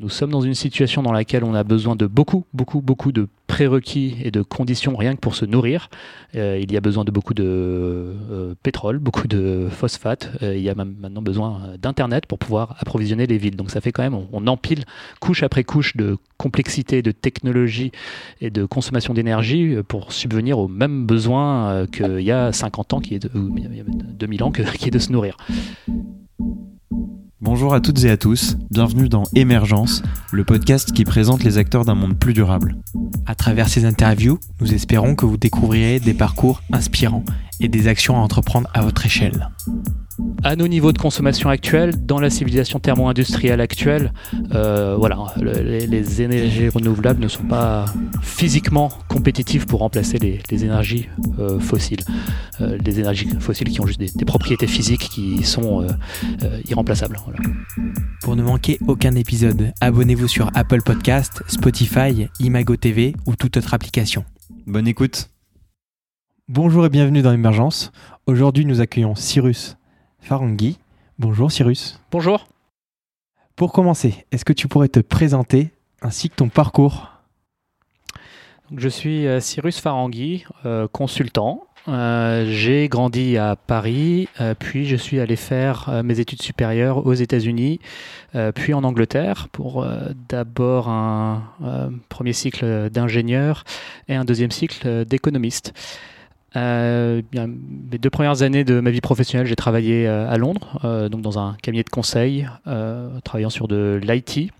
Nous sommes dans une situation dans laquelle on a besoin de beaucoup, beaucoup, beaucoup de prérequis et de conditions rien que pour se nourrir. Euh, il y a besoin de beaucoup de euh, pétrole, beaucoup de phosphate. Euh, il y a maintenant besoin d'Internet pour pouvoir approvisionner les villes. Donc ça fait quand même, on, empile couche après couche de complexité, de technologie et de consommation d'énergie pour subvenir aux mêmes besoins qu'il y a 50 ans, qui est de, 2000 ans, qui est de se nourrir. Bonjour à toutes et à tous, bienvenue dans Émergence, le podcast qui présente les acteurs d'un monde plus durable. À travers ces interviews, nous espérons que vous découvrirez des parcours inspirants et des actions à entreprendre à votre échelle à nos niveaux de consommation actuels, dans la civilisation thermo-industrielle actuelle, euh, voilà, les, énergies renouvelables ne sont pas physiquement compétitives pour remplacer les, énergies euh, fossiles. Euh, les énergies fossiles qui ont juste des, propriétés physiques qui sont irremplaçables. Pour ne manquer aucun épisode, abonnez-vous sur Apple Podcast, Spotify, Imago TV ou toute autre application. Bonne écoute. Bonjour et bienvenue dans l'émergence. Aujourd'hui, nous accueillons Cyrus Farangui. Bonjour Cyrus. Bonjour. Pour commencer, est-ce que tu pourrais te présenter ainsi que ton parcours? Je suis euh, Cyrus Farangui, euh, consultant. Euh, j'ai grandi à Paris, puis je suis allé faire mes études supérieures aux États-Unis, puis en Angleterre pour d'abord un premier cycle d'ingénieur et un deuxième cycle d'économiste. Euh, mes deux premières années de ma vie professionnelle, j'ai travaillé euh, à Londres, euh, donc dans un cabinet de conseil, travaillant sur de l'IT.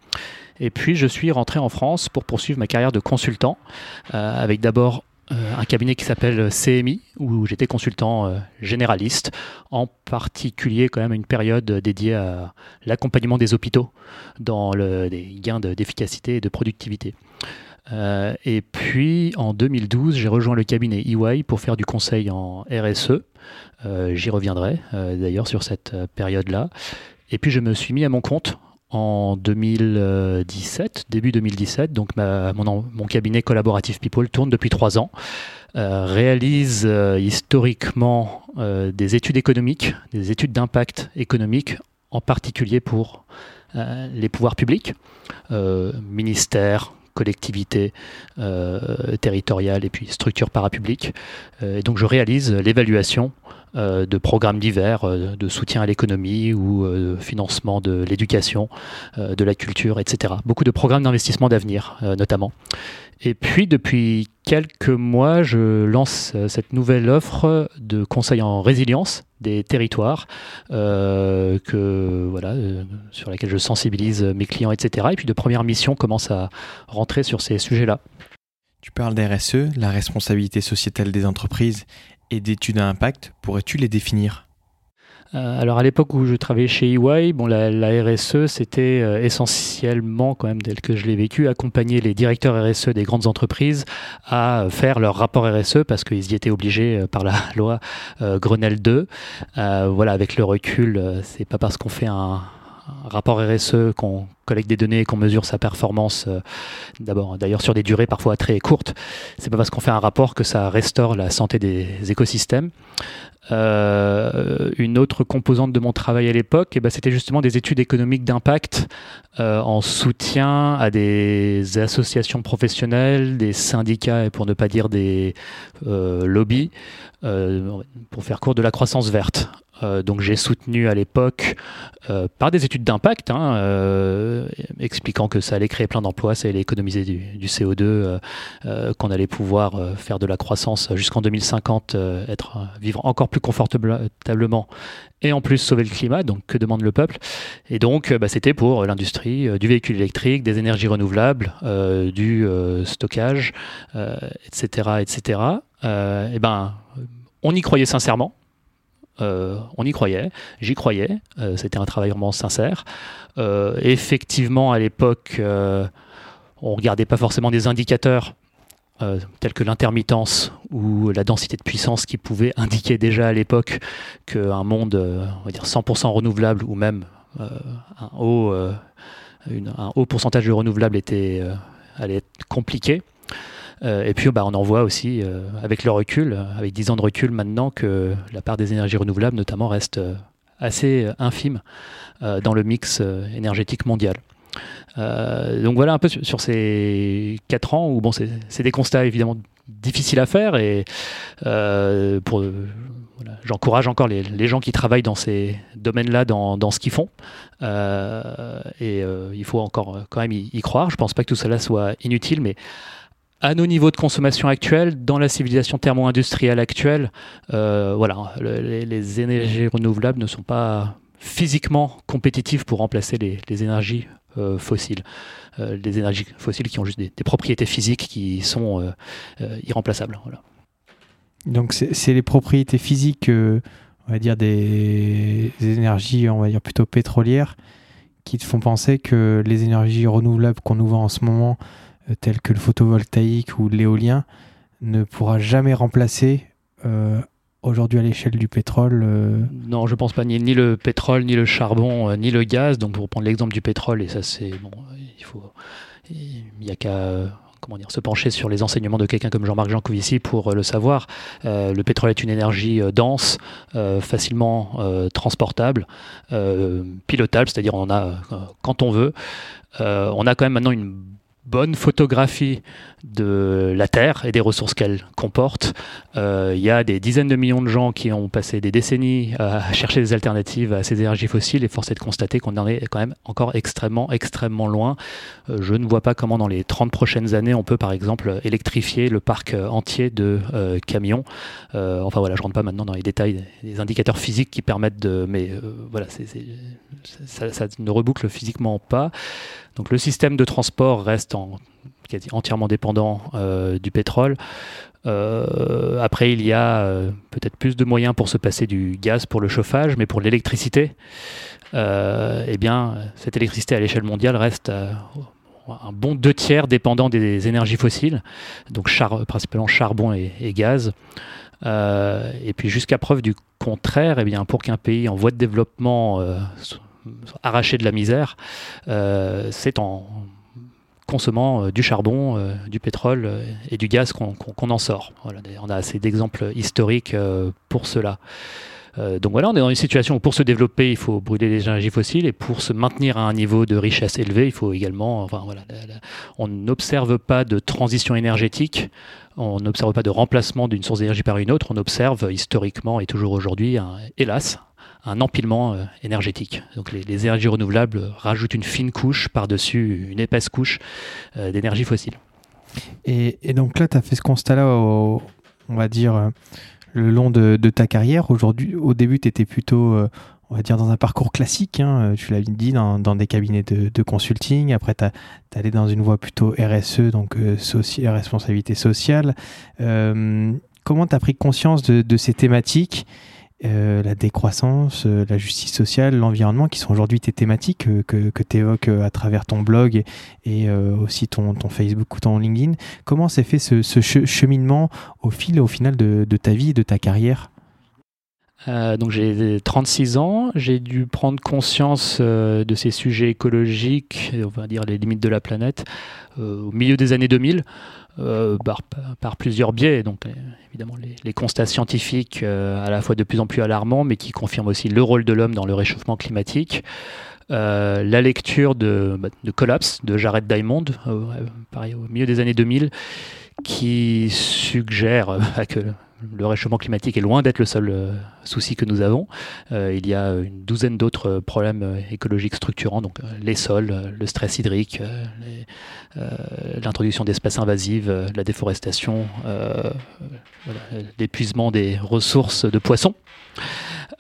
Et puis je suis rentré en France pour poursuivre ma carrière de consultant, avec d'abord un cabinet qui s'appelle CMI, où j'étais consultant généraliste, en particulier quand même une période dédiée à l'accompagnement des hôpitaux dans le, les gains d'efficacité et de productivité. Euh, et puis en 2012, j'ai rejoint le cabinet EY pour faire du conseil en RSE. Euh, j'y reviendrai euh, d'ailleurs sur cette période-là. Et puis je me suis mis à mon compte en 2017, début 2017. Donc mon, mon, cabinet collaboratif People tourne depuis trois ans. réalise historiquement des études économiques, des études d'impact économique, en particulier pour les pouvoirs publics, ministères, collectivités euh, territoriales et puis structures parapubliques. Euh, et donc je réalise l'évaluation euh, de programmes divers de soutien à l'économie ou de financement de l'éducation, de la culture, etc. Beaucoup de programmes d'investissement d'avenir notamment. Et puis depuis quelques mois, je lance cette nouvelle offre de conseil en résilience des territoires euh, que, voilà, euh, sur laquelle je sensibilise mes clients, etc. Et puis de premières missions commencent à rentrer sur ces sujets-là. Tu parles d'RSE, la responsabilité sociétale des entreprises, et d'études à impact. Pourrais-tu les définir? euh, alors à l'époque où je travaillais chez EY, bon, la, RSE, c'était euh, essentiellement, quand même, tel que je l'ai vécu, accompagner les directeurs RSE des grandes entreprises à faire leur rapport RSE parce qu'ils y étaient obligés euh, par la loi Grenelle 2. voilà, avec le recul, c'est pas parce qu'on fait un, rapport RSE, qu'on collecte des données qu'on mesure sa performance, d'abord, d'ailleurs sur des durées parfois très courtes, c'est pas parce qu'on fait un rapport que ça restaure la santé des écosystèmes. Euh, une autre composante de mon travail à l'époque, eh ben, c'était justement des études économiques d'impact euh, en soutien à des associations professionnelles, des syndicats et pour ne pas dire des euh, lobbies, pour faire court de la croissance verte. Euh, donc j'ai soutenu à l'époque euh, par des études d'impact, hein, euh, expliquant que ça allait créer plein d'emplois, ça allait économiser du, CO2, qu'on allait pouvoir faire de la croissance jusqu'en 2050, être vivre encore plus confortablement et en plus sauver le climat. Donc que demande le peuple? Et donc bah, c'était pour l'industrie du véhicule électrique, des énergies renouvelables, du stockage, etc., etc. et ben on y croyait sincèrement. Euh, on y croyait, j'y croyais, euh, c'était un travail vraiment sincère. Euh, effectivement, à l'époque, on ne regardait pas forcément des indicateurs tels que l'intermittence ou la densité de puissance qui pouvaient indiquer déjà à l'époque qu'un monde dire 100% renouvelable ou même un haut, un, haut, pourcentage de renouvelable était, allait être compliqué. Euh, et puis bah, on en voit aussi, euh, avec le recul, avec 10 ans de recul maintenant, que la part des énergies renouvelables notamment reste euh, assez infime dans le mix énergétique mondial. donc voilà un peu sur, ces quatre ans où bon, c'est des constats évidemment difficiles à faire et j'encourage encore les, gens qui travaillent dans ces domaines-là dans, dans, ce qu'ils font. et il faut encore quand même y, y croire. Je ne pense pas que tout cela soit inutile, mais à nos niveaux de consommation actuels, dans la civilisation thermo-industrielle actuelle, euh, voilà, les, énergies renouvelables ne sont pas physiquement compétitives pour remplacer les, énergies euh, fossiles. Euh, les énergies fossiles qui ont juste des, propriétés physiques qui sont irremplaçables. Donc c'est les propriétés physiques, on va dire des, des, énergies, on va dire plutôt pétrolières, qui te font penser que les énergies renouvelables qu'on nous vend en ce moment euh, tel que le photovoltaïque ou l'éolien ne pourra jamais remplacer euh, aujourd'hui à l'échelle du pétrole euh, Non, je pense pas ni, le pétrole, ni le charbon, ni le gaz. Donc pour prendre l'exemple du pétrole, et ça c'est bon, il faut, il n'y a qu'à comment dire, se pencher sur les enseignements de quelqu'un comme Jean-Marc Jancovici pour le savoir. le pétrole est une énergie dense, facilement transportable, pilotable, c'est-à-dire on a quand on veut. on a quand même maintenant une bonne photographie de la Terre et des ressources qu'elle comporte. Euh, il y a des dizaines de millions de gens qui ont passé des décennies à chercher des alternatives à ces énergies fossiles et force est de constater qu'on en est quand même encore extrêmement, extrêmement loin. Euh, je ne vois pas comment dans les 30 prochaines années on peut par exemple électrifier le parc entier de euh, camions. enfin voilà, je rentre pas maintenant dans les détails des indicateurs physiques qui permettent de... Mais voilà, ça ne reboucle physiquement pas. Donc le système de transport reste entièrement dépendant euh, du pétrole. Euh, après, il y a euh, peut-être plus de moyens pour se passer du gaz pour le chauffage, mais pour l'électricité, eh bien, cette électricité à l'échelle mondiale reste un bon deux tiers dépendant des énergies fossiles, donc principalement charbon et, gaz. et puis jusqu'à preuve du contraire, eh bien, pour qu'un pays en voie de développement arraché de la misère, euh, c'est en consommant euh, du charbon, euh, du pétrole et du gaz qu'on en sort. on a assez d'exemples historiques pour cela. donc voilà, on est dans une situation où pour se développer, il faut brûler les énergies fossiles et pour se maintenir à un niveau de richesse élevé, il faut également. Enfin, voilà, on n'observe pas de transition énergétique, on n'observe pas de remplacement d'une source d'énergie par une autre, on observe historiquement et toujours aujourd'hui, hélas, un empilement euh, énergétique. Donc les, énergies renouvelables rajoutent une fine couche par-dessus une épaisse couche euh, d'énergie fossile. Et, donc là, tu as fait ce constat-là, on va dire, euh, le long de, ta carrière. Aujourd'hui, au début, tu étais plutôt, on va dire, dans un parcours classique, hein, tu l'as dit, dans, des cabinets de, consulting. Après, tu allé dans une voie plutôt RSE, donc responsabilité sociale. comment tu as pris conscience de ces thématiques euh, la décroissance, euh, la justice sociale, l'environnement, qui sont aujourd'hui tes thématiques euh, que, tu évoques à travers ton blog et, aussi ton, Facebook ou ton LinkedIn. Comment s'est fait ce, cheminement au fil, au final de, ta vie et de ta carrière? Donc j'ai 36 ans, j'ai dû prendre conscience de ces sujets écologiques, on va dire les limites de la planète, au milieu des années 2000. Euh, par, plusieurs biais. Donc, euh, évidemment, les, constats scientifiques euh, à la fois de plus en plus alarmants, mais qui confirment aussi le rôle de l'homme dans le réchauffement climatique. la lecture de, bah, de, Collapse de Jared Diamond, pareil, au milieu des années 2000, qui suggère que le réchauffement climatique est loin d'être le seul euh, souci que nous avons. Euh, il y a une douzaine d'autres problèmes euh, écologiques structurants, donc les sols, le stress hydrique, l'introduction d'espèces invasives, la déforestation, l'épuisement des ressources de poissons.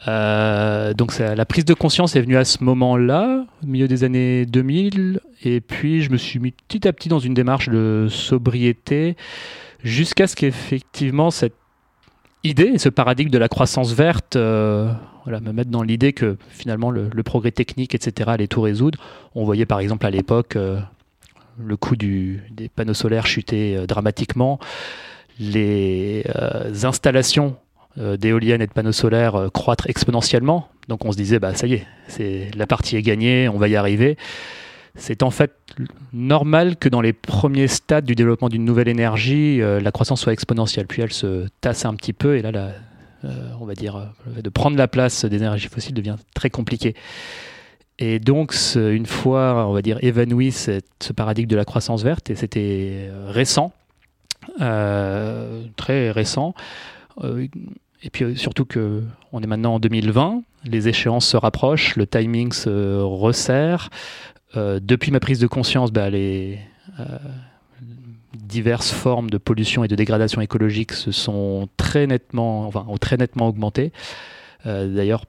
donc la prise de conscience est venue à ce moment-là, au milieu des années 2000, et puis je me suis mis petit à petit dans une démarche de sobriété jusqu'à ce qu'effectivement cette idée, ce paradigme de la croissance verte, euh, me mettre dans l'idée que finalement le, progrès technique, etc., allait tout résoudre. On voyait par exemple à l'époque euh, le coût des panneaux solaires chuter euh, dramatiquement, les installations d'éoliennes et de panneaux solaires croître exponentiellement. Donc on se disait, bah ça y est, la partie est gagnée, on va y arriver c'est en fait normal que dans les premiers stades du développement d'une nouvelle énergie, euh, la croissance soit exponentielle. Puis elle se tasse un petit peu et là, euh, on va dire, euh, de prendre la place des énergies fossiles devient très compliqué. Et donc, une fois, on va dire, évanoui ce paradigme de la croissance verte, et c'était récent, très récent, et puis surtout qu'on est maintenant en 2020, les échéances se rapprochent, le timing se resserre. Depuis ma prise de conscience, bah, les, diverses formes de pollution et de dégradation écologique se sont très nettement, enfin, ont très nettement augmenté. Euh, d'ailleurs,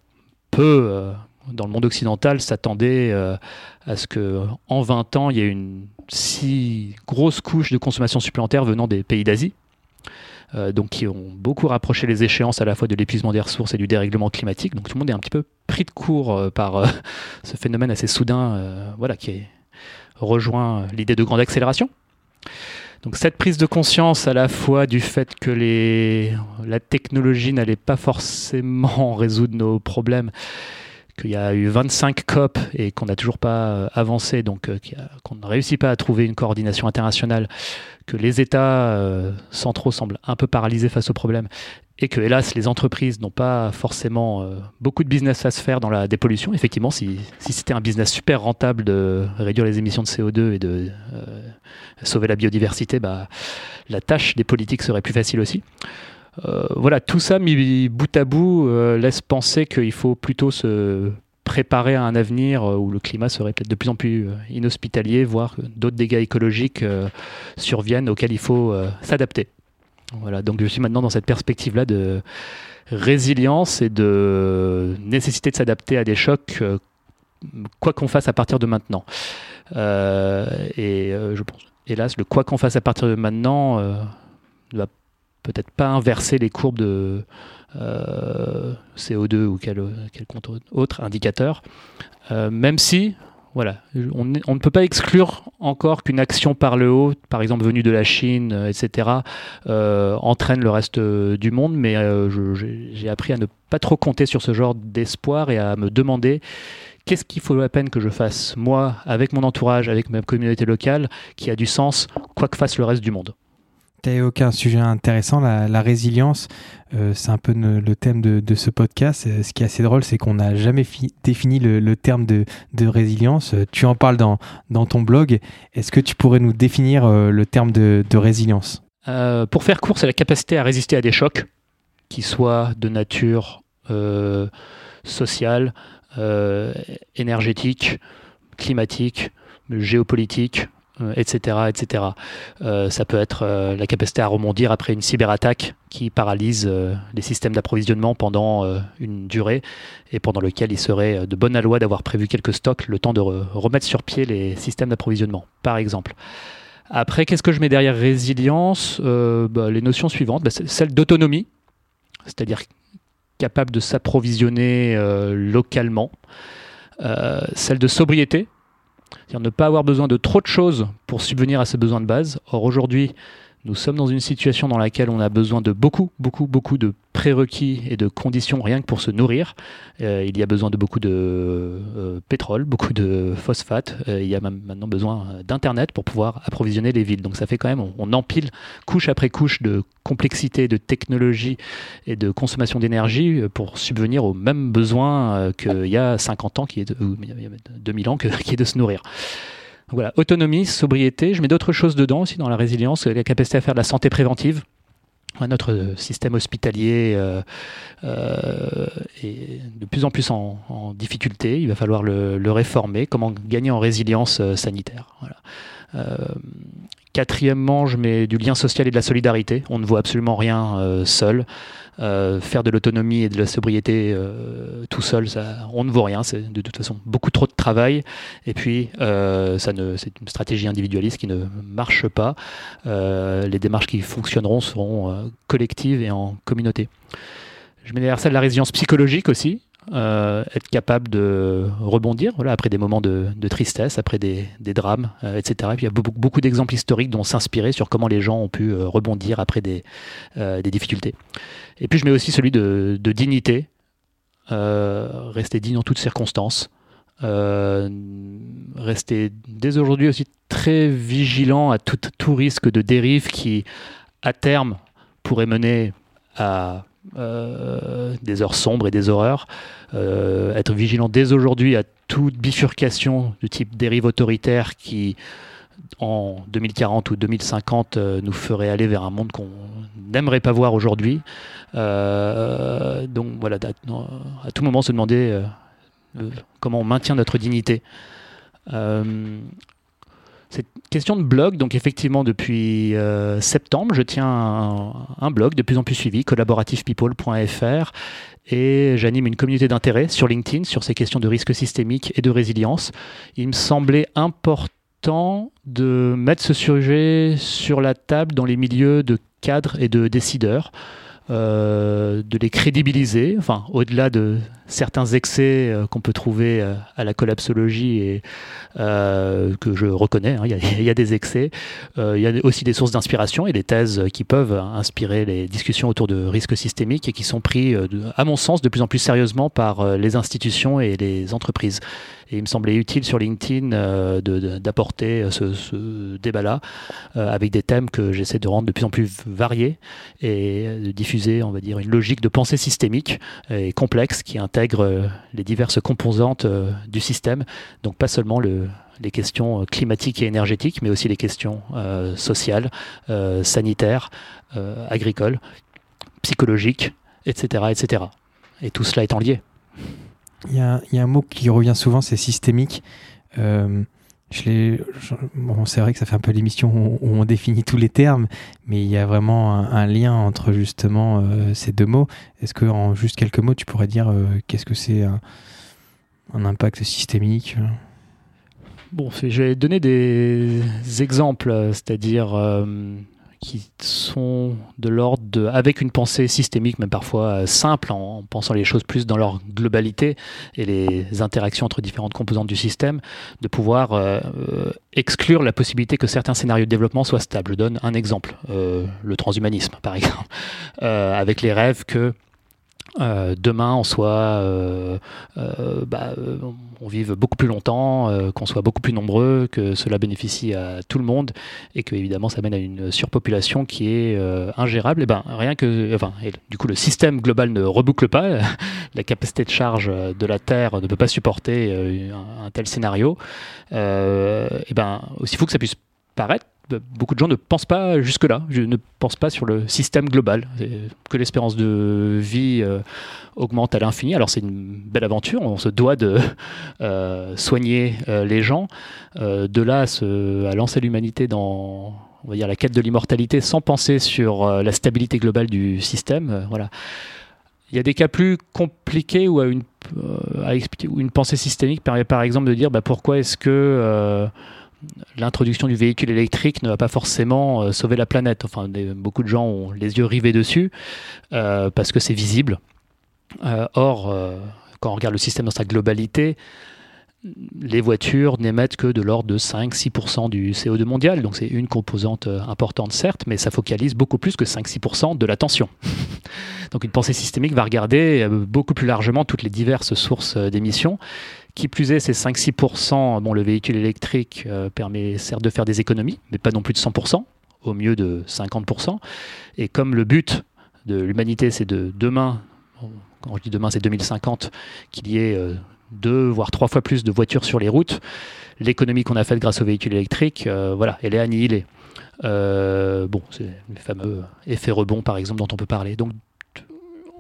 peu euh, dans le monde occidental s'attendait euh, à ce que en 20 ans, il y ait une si grosse couche de consommation supplémentaire venant des pays d'Asie. Donc qui ont beaucoup rapproché les échéances à la fois de l'épuisement des ressources et du dérèglement climatique. Donc tout le monde est un petit peu pris de court par ce phénomène assez soudain, voilà, qui rejoint l'idée de grande accélération. Donc cette prise de conscience à la fois du fait que les, la technologie n'allait pas forcément résoudre nos problèmes, qu'il y a eu 25 COP et qu'on n'a toujours pas euh, avancé, donc euh, qu'on ne réussit pas à trouver une coordination internationale, que les États euh, centraux semblent un peu paralysés face aux problèmes et que hélas les entreprises n'ont pas forcément beaucoup de business à se faire dans la dépollution. Effectivement, si, c'était un business super rentable de réduire les émissions de CO2 et de sauver la biodiversité, bah, la tâche des politiques serait plus facile aussi. Euh, voilà, tout ça mis bout à bout laisse penser qu'il faut plutôt se préparer à un avenir où le climat serait peut-être de plus en plus inhospitalier, voire d'autres dégâts écologiques surviennent auxquels il faut s'adapter. Voilà, donc je suis maintenant dans cette perspective-là de résilience et de nécessité de s'adapter à des chocs, euh, quoi qu'on fasse à partir de maintenant. Euh, et euh, je pense, hélas, le quoi qu'on fasse à partir de maintenant ne peut-être pas inverser les courbes de CO2 ou quel, quel autre indicateur, même si voilà, on, ne peut pas exclure encore qu'une action par le haut, par exemple venue de la Chine, euh, etc., euh, entraîne le reste euh, du monde, mais j'ai appris à ne pas trop compter sur ce genre d'espoir et à me demander qu'est-ce qu'il faut la peine que je fasse, moi, avec mon entourage, avec ma communauté locale, qui a du sens, quoi que fasse le reste du monde. Tu un sujet intéressant, la, résilience. Euh, c'est un peu le thème de, ce podcast. Euh, ce qui est assez drôle, c'est qu'on n'a jamais défini le, terme de, résilience. Euh, tu en parles dans, dans ton blog. Est-ce que tu pourrais nous définir le terme de, résilience? Pour faire court, c'est la capacité à résister à des chocs, qui soient de nature sociale, énergétique, climatique, géopolitique, etc. Euh, etc. Euh, ça peut être euh, la capacité à rebondir après une cyberattaque qui paralyse les systèmes d'approvisionnement pendant une durée et pendant lequel il serait de bonne loi d'avoir prévu quelques stocks le temps de remettre sur pied les systèmes d'approvisionnement, par exemple. Après, qu'est-ce que je mets derrière résilience? Bah, Les notions suivantes, bah, celle d'autonomie, c'est-à-dire capable de s'approvisionner localement, celle de sobriété, c'est-à-dire ne pas avoir besoin de trop de choses pour subvenir à ses besoins de base. Or aujourd'hui, nous sommes dans une situation dans laquelle on a besoin de beaucoup, beaucoup, beaucoup de prérequis et de conditions rien que pour se nourrir. Euh, il y a besoin de beaucoup de euh, pétrole, beaucoup de phosphate. Euh, il y a maintenant besoin d'Internet pour pouvoir approvisionner les villes. Donc ça fait quand même, on, empile couche après couche de complexité, de technologie et de consommation d'énergie pour subvenir aux mêmes besoins qu'il y a 50 ans, qui est de, 2000 ans, qui est de se nourrir voilà, autonomie, sobriété. Je mets d'autres choses dedans aussi dans la résilience, la capacité à faire de la santé préventive. Notre système hospitalier euh, euh, est de plus en plus en, difficulté. Il va falloir le, réformer. Comment gagner en résilience euh, sanitaire Quatrièmement, je mets du lien social et de la solidarité. On ne voit absolument rien seul. Euh, faire de l'autonomie et de la sobriété euh, tout seul, ça, on ne vaut rien. C'est de toute façon beaucoup trop de travail. Et puis, euh, ça ne, c'est une stratégie individualiste qui ne marche pas. les démarches qui fonctionneront seront collectives et en communauté. Je mets derrière ça de la résilience psychologique aussi. Euh, être capable de rebondir après des moments de, tristesse, après des, drames, euh, etc. Et puis il y a beaucoup, d'exemples historiques dont s'inspirer sur comment les gens ont pu euh, rebondir après des, des, difficultés. Et puis je mets aussi celui de, dignité, rester digne en toutes circonstances. rester dès aujourd'hui aussi très vigilant à tout, tout risque de dérive qui, à terme, pourrait mener à euh, des heures sombres et des horreurs. Euh, être vigilant dès aujourd'hui à toute bifurcation du type dérive autoritaire qui, en 2040 ou 2050, nous ferait aller vers un monde qu'on n'aimerait pas voir aujourd'hui. donc voilà, à, tout moment se demander comment on maintient notre dignité. Cette question de blog, donc effectivement depuis euh, septembre, je tiens un, blog de plus en plus suivi, collaborativepeople.fr, et j'anime une communauté d'intérêt sur LinkedIn sur ces questions de risque systémique et de résilience. Il me semblait important de mettre ce sujet sur la table dans les milieux de cadres et de décideurs. Euh, de les crédibiliser, enfin au-delà de certains excès euh, qu'on peut trouver euh, à la collapsologie et que je reconnais, hein, il y, a des excès, il y a aussi des sources d'inspiration et des thèses qui peuvent inspirer les discussions autour de risques systémiques et qui sont pris, à mon sens, de plus en plus sérieusement par les institutions et les entreprises. Et il me semblait utile sur LinkedIn euh, d'apporter ce, débat-là euh, avec des thèmes que j'essaie de rendre de plus en plus variés et de diffuser, on va dire, une logique de pensée systémique et complexe qui intègre euh, les diverses composantes du système. Donc pas seulement le, les questions climatiques et énergétiques, mais aussi les questions sociales, sanitaires, agricoles, psychologiques, etc., etc. Et tout cela étant lié. Il y, a, un mot qui revient souvent, c'est systémique. Euh, c'est vrai que ça fait un peu l'émission où, on définit tous les termes, mais il y a vraiment un, lien entre justement euh, ces deux mots. Est-ce que en juste quelques mots, tu pourrais dire euh, qu'est-ce que c'est un, un, impact systémique Bon, je vais donner des exemples, c'est-à-dire qui sont de l'ordre de, avec une pensée systémique, même parfois euh, simple, en, pensant les choses plus dans leur globalité et les interactions entre différentes composantes du système, de pouvoir euh, euh, exclure la possibilité que certains scénarios de développement soient stables. Je donne un exemple, le transhumanisme par exemple, avec les rêves que euh, demain on soit euh, euh, bah, on vive beaucoup plus longtemps, qu'on soit beaucoup plus nombreux, que cela bénéficie à tout le monde et que évidemment ça mène à une surpopulation qui est ingérable. Et ben rien que, du coup le système global ne reboucle pas, la capacité de charge de la Terre ne peut pas supporter un, tel scénario. et ben aussi fou que ça puisse paraître, beaucoup de gens ne pensent pas jusque-là, ne pensent pas sur le système global, que l'espérance de vie euh, augmente à l'infini. Alors c'est une belle aventure, on se doit de euh, soigner euh, les gens. de là à, lancer l'humanité dans on va dire, la quête de l'immortalité sans penser sur la stabilité globale du système. voilà. Il y a des cas plus compliqués où, une, à expliquer, où une pensée systémique permet par exemple de dire bah, pourquoi est-ce que l'introduction du véhicule électrique ne va pas forcément euh, sauver la planète. Enfin, beaucoup de gens ont les yeux rivés dessus euh, parce que c'est visible. Euh, or, quand on regarde le système dans sa globalité, les voitures n'émettent que de l'ordre de 5-6% du CO2 mondial. Donc c'est une composante importante certes, mais ça focalise beaucoup plus que 5-6% de l'attention. Donc une pensée systémique va regarder beaucoup plus largement toutes les diverses sources d'émissions qui plus est, ces 5-6%, bon, le véhicule électrique euh, permet certes de faire des économies, mais pas non plus de 100%, au mieux de 50%. Et comme le but de l'humanité, c'est de demain, quand je dis demain, c'est 2050, qu'il y ait euh, deux, voire trois fois plus de voitures sur les routes, l'économie qu'on a faite grâce au véhicule électrique, euh, voilà, elle est annihilée. bon, c'est le fameux effet rebond, par exemple, dont on peut parler. Donc,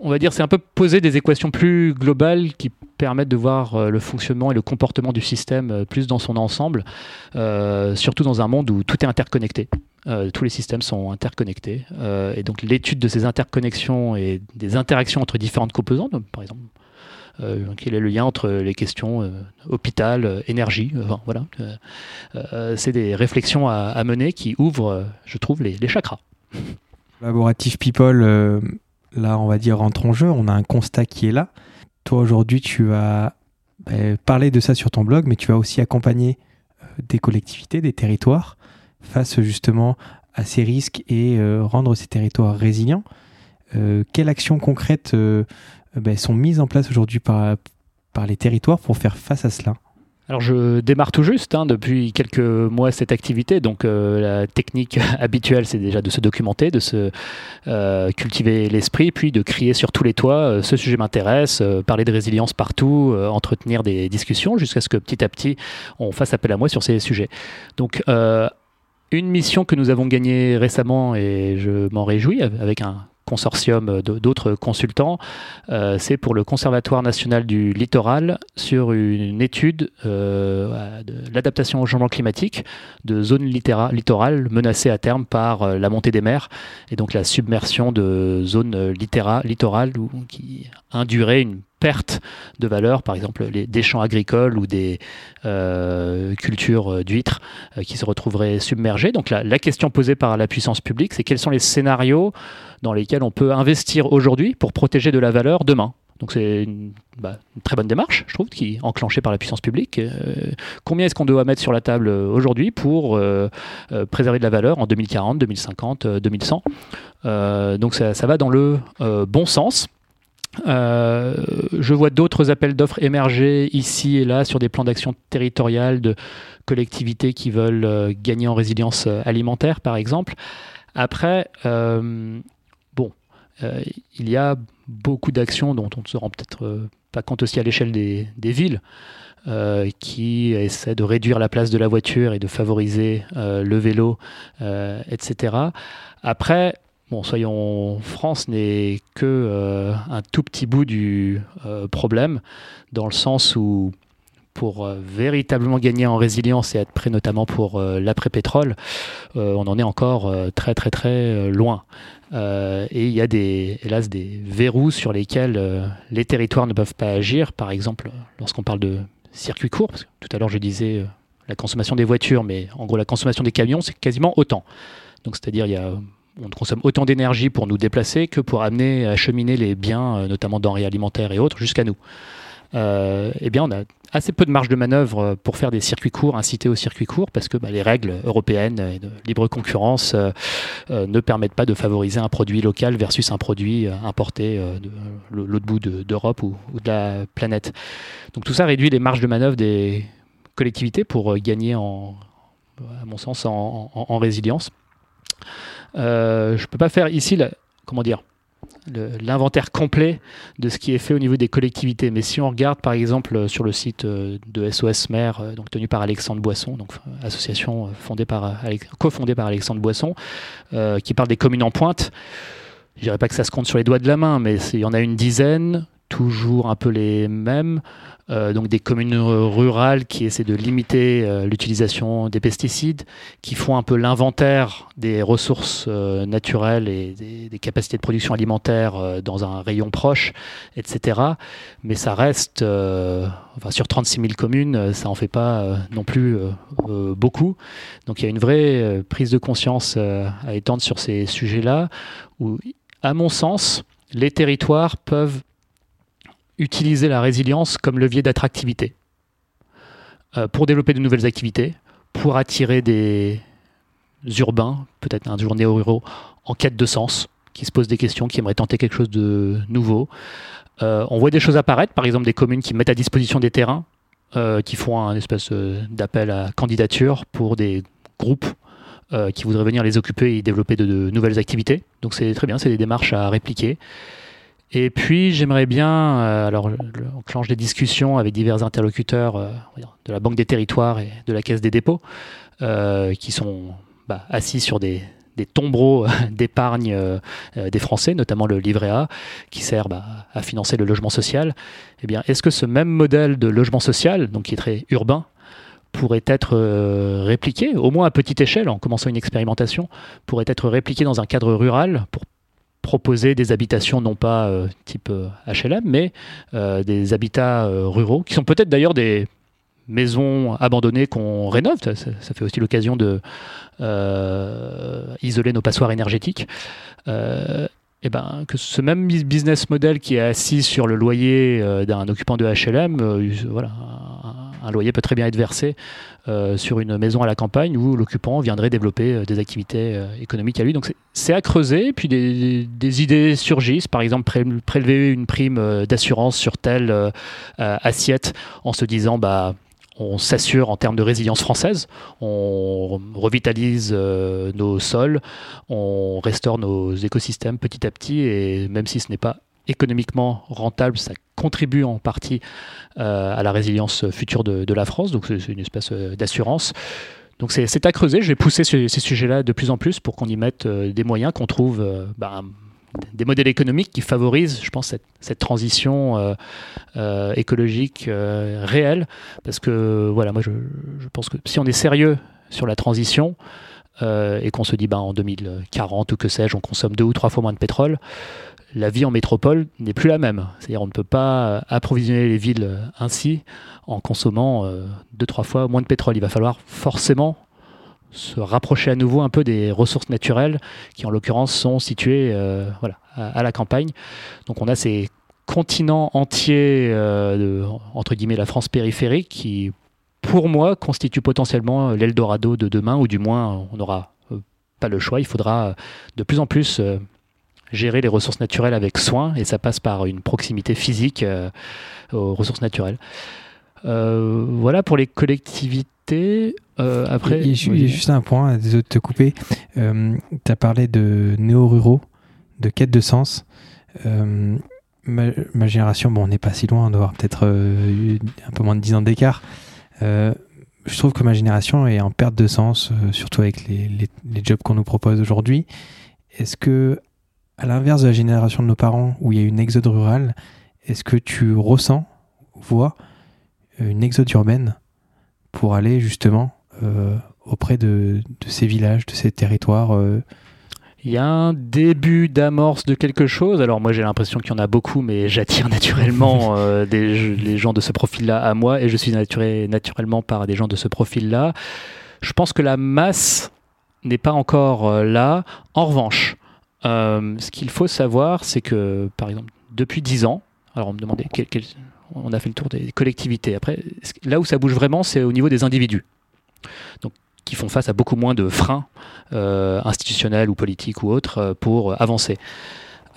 on va dire, c'est un peu poser des équations plus globales qui permettent de voir euh, le fonctionnement et le comportement du système euh, plus dans son ensemble, euh, surtout dans un monde où tout est interconnecté. tous les systèmes sont interconnectés. et donc l'étude de ces interconnexions et des interactions entre différentes composantes, par exemple, quel est le lien entre les questions hôpital, énergie, voilà, c'est des réflexions à, mener qui ouvrent, je trouve, les, les chakras. Collaborative People là, on va dire, rentre en jeu. On a un constat qui est là. Toi, aujourd'hui, tu as ben, parlé de ça sur ton blog, mais tu vas aussi accompagner euh, des collectivités, des territoires face justement à ces risques et euh, rendre ces territoires résilients. Euh, quelles actions concrètes ben, sont mises en place aujourd'hui par les territoires pour faire face à cela? Alors je démarre tout juste hein, depuis quelques mois cette activité, donc euh, la technique habituelle c'est déjà de se documenter, de se euh, cultiver l'esprit, puis de crier sur tous les toits, euh, ce sujet m'intéresse, parler de résilience partout, entretenir des discussions jusqu'à ce que petit à petit on fasse appel à moi sur ces sujets. Donc une mission que nous avons gagnée récemment et je m'en réjouis avec un consortium d'autres consultants, euh, c'est pour le Conservatoire national du littoral sur une étude euh, de l'adaptation au changement climatique de zones littorales menacées à terme par euh, la montée des mers et donc la submersion de zones littorales qui induirait une perte de valeur, par exemple des champs agricoles ou des cultures d'huîtres qui se retrouveraient submergées. Donc la, question posée par la puissance publique, c'est quels sont les scénarios dans lesquels on peut investir aujourd'hui pour protéger de la valeur demain? Donc c'est une, bah, très bonne démarche, je trouve, qui est enclenchée par la puissance publique. Euh, combien est-ce qu'on doit mettre sur la table euh, aujourd'hui pour euh, préserver de la valeur en 2040, 2050, 2100 Donc ça, va dans le bon sens. Je vois d'autres appels d'offres émerger ici et là sur des plans d'action territoriales de collectivités qui veulent gagner en résilience alimentaire, par exemple. Après, euh, il y a beaucoup d'actions dont on ne se rend peut-être euh, pas compte aussi à l'échelle des, villes, euh, qui essaient de réduire la place de la voiture et de favoriser le vélo, etc. Après, bon, soyons, France n'est que un tout petit bout du problème, dans le sens où pour véritablement gagner en résilience et être prêt notamment pour l'après-pétrole, on en est encore très très très loin. Euh, et il y a des, hélas des verrous sur lesquels euh, les territoires ne peuvent pas agir. Par exemple, lorsqu'on parle de circuits courts, parce que tout à l'heure je disais euh, la consommation des voitures, mais en gros la consommation des camions, c'est quasiment autant. Donc c'est-à-dire il y a on consomme autant d'énergie pour nous déplacer que pour amener, acheminer les biens, notamment denrées alimentaires et autres, jusqu'à nous. eh bien, on a assez peu de marge de manœuvre euh, pour faire des circuits courts, inciter aux circuits courts, parce que bah, les règles européennes et de libre concurrence euh, euh, ne permettent pas de favoriser un produit local versus un produit importé de l'autre bout d'Europe ou, de la planète. Donc tout ça réduit les marges de manœuvre des collectivités pour gagner, en, à mon sens, en, résilience. Je ne peux pas faire ici, comment dire, l'inventaire complet de ce qui est fait au niveau des collectivités. Mais si on regarde par exemple sur le site euh, de SOS Mer, euh, donc tenu par Alexandre Boisson, donc euh, association fondée par, cofondée par Alexandre Boisson, qui parle des communes en pointe, je dirais pas que ça se compte sur les doigts de la main, mais il y en a une dizaine, toujours un peu les mêmes. Euh, donc des communes rurales qui essaient de limiter euh, l'utilisation des pesticides, qui font un peu l'inventaire des ressources euh, naturelles et des, capacités de production alimentaire dans un rayon proche, etc. Mais ça reste, enfin, sur 36 000 communes, ça en fait pas non plus beaucoup. Donc il y a une vraie prise de conscience à étendre sur ces sujets-là, où, à mon sens, les territoires peuvent utiliser la résilience comme levier d'attractivité euh, pour développer de nouvelles activités, pour attirer des urbains, peut-être un jour néo-ruraux, en quête de sens, qui se posent des questions, qui aimeraient tenter quelque chose de nouveau. Euh, on voit des choses apparaître, par exemple des communes qui mettent à disposition des terrains, euh, qui font un espèce d'appel à candidature pour des groupes qui voudraient venir les occuper et développer de, de nouvelles activités. Donc c'est très bien, c'est des démarches à répliquer. Et puis j'aimerais bien, euh, alors on clenche des discussions avec divers interlocuteurs euh, de la Banque des Territoires et de la Caisse des dépôts, euh, qui sont bah, assis sur des, tombereaux d'épargne des Français, notamment le livret A, qui sert bah, à financer le logement social. Eh bien, est-ce que ce même modèle de logement social, donc qui est très urbain, pourrait être répliqué, au moins à petite échelle, en commençant une expérimentation, pourrait être répliqué dans un cadre rural pour proposer des habitations non pas euh, type HLM, euh, mais euh, des habitats ruraux, qui sont peut-être d'ailleurs des maisons abandonnées qu'on rénove. Ça, fait aussi l'occasion de isoler nos passoires énergétiques. Et ben, que ce même business model qui est assis sur le loyer d'un occupant de HLM, voilà, loyer peut très bien être versé euh, sur une maison à la campagne où l'occupant viendrait développer euh, des activités euh, économiques à lui. Donc c'est à creuser, puis des, idées surgissent, par exemple prélever une prime d'assurance sur telle assiette en se disant bah on s'assure en termes de résilience française, on revitalise nos sols, on restaure nos écosystèmes petit à petit, et même si ce n'est pas économiquement rentable, ça contribue en partie euh, à la résilience future de, la France, donc c'est une espèce euh, d'assurance. Donc c'est à creuser, je vais pousser ces, sujets-là de plus en plus pour qu'on y mette des moyens, qu'on trouve bah, des modèles économiques qui favorisent, je pense, cette, transition euh, euh, écologique euh, réelle. Parce que, voilà, moi, je, pense que si on est sérieux sur la transition et qu'on se dit, ben, en 2040 ou que sais-je, on consomme deux ou trois fois moins de pétrole, la vie en métropole n'est plus la même. C'est-à-dire, on ne peut pas approvisionner les villes ainsi en consommant deux, trois fois moins de pétrole. Il va falloir forcément se rapprocher à nouveau un peu des ressources naturelles qui en l'occurrence sont situées euh, voilà, à, la campagne. Donc on a ces continents entiers, euh, entre guillemets la France périphérique, qui pour moi constituent potentiellement l'Eldorado de demain, ou du moins on n'aura euh, pas le choix, il faudra de plus en plus gérer les ressources naturelles avec soin, et ça passe par une proximité physique aux ressources naturelles. voilà pour les collectivités euh, après, il y, a, juste un point, désolé de te couper. Euh, tu as parlé de néo-ruraux, de quête de sens. Euh, ma, génération, bon, on n'est pas si loin, on doit avoir peut-être un peu moins de 10 ans d'écart. Je trouve que ma génération est en perte de sens, surtout avec les, jobs qu'on nous propose aujourd'hui. Est-ce que, à l'inverse de la génération de nos parents, où il y a une exode rurale, est-ce que tu ressens, vois, une exode urbaine pour aller justement euh, auprès de, ces villages, de ces territoires euh. Il y a un début d'amorce de quelque chose? Alors moi j'ai l'impression qu'il y en a beaucoup, mais j'attire naturellement euh, les gens de ce profil-là à moi et je suis attiré naturellement par des gens de ce profil-là. Je pense que la masse n'est pas encore là. En revanche, ce qu'il faut savoir, c'est que par exemple depuis 10 ans, alors on me demandait quel, on a fait le tour des collectivités. Après, là où ça bouge vraiment, c'est au niveau des individus. Donc, qui font face à beaucoup moins de freins euh, institutionnels ou politiques ou autres euh, pour avancer.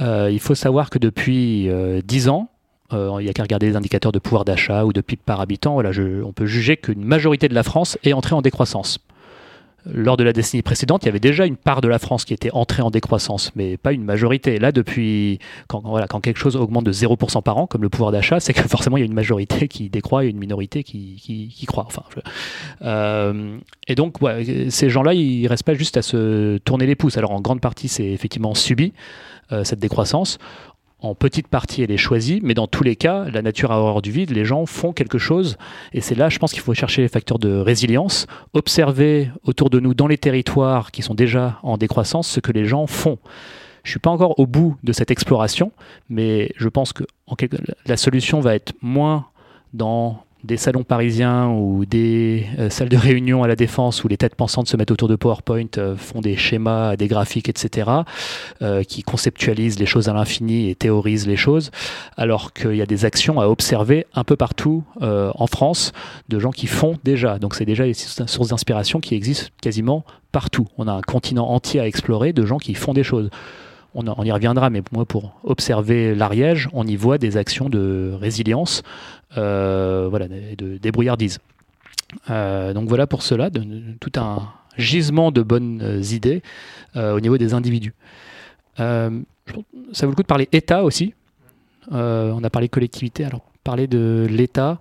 Euh, il faut savoir que depuis 10 ans, il n'y a qu'à regarder les indicateurs de pouvoir d'achat ou de PIB par habitant, on peut juger qu'une majorité de la France est entrée en décroissance lors de la décennie précédente, il y avait déjà une part de la France qui était entrée en décroissance, mais pas une majorité. Là, depuis, quand, quand quelque chose augmente de 0% par an, comme le pouvoir d'achat, c'est que forcément il y a une majorité qui décroît et une minorité qui, qui, croît. Enfin, euh, et donc, ces gens-là, ils restent pas juste à se tourner les pouces. Alors, en grande partie, c'est effectivement subi, euh, cette décroissance en petite partie elle est choisie, mais dans tous les cas, la nature a horreur du vide, les gens font quelque chose, et c'est là, je pense qu'il faut chercher les facteurs de résilience, observer autour de nous dans les territoires qui sont déjà en décroissance ce que les gens font. Je ne suis pas encore au bout de cette exploration, mais je pense que la solution va être moins dans des salons parisiens ou des euh, salles de réunion à la défense où les têtes pensantes se mettent autour de PowerPoint, euh, font des schémas, des graphiques, etc., euh, qui conceptualisent les choses à l'infini et théorisent les choses, alors qu'il y a des actions à observer un peu partout en France de gens qui font déjà. Donc c'est déjà une source d'inspiration qui existe quasiment partout. On a un continent entier à explorer de gens qui font des choses on, y reviendra, mais moi, pour observer l'Ariège, on y voit des actions de résilience, euh, voilà, de débrouillardise. Euh, donc voilà pour cela, tout un gisement de bonnes euh, idées au niveau des individus. ça vaut le coup de parler État aussi. on a parlé collectivité, alors parler de l'État.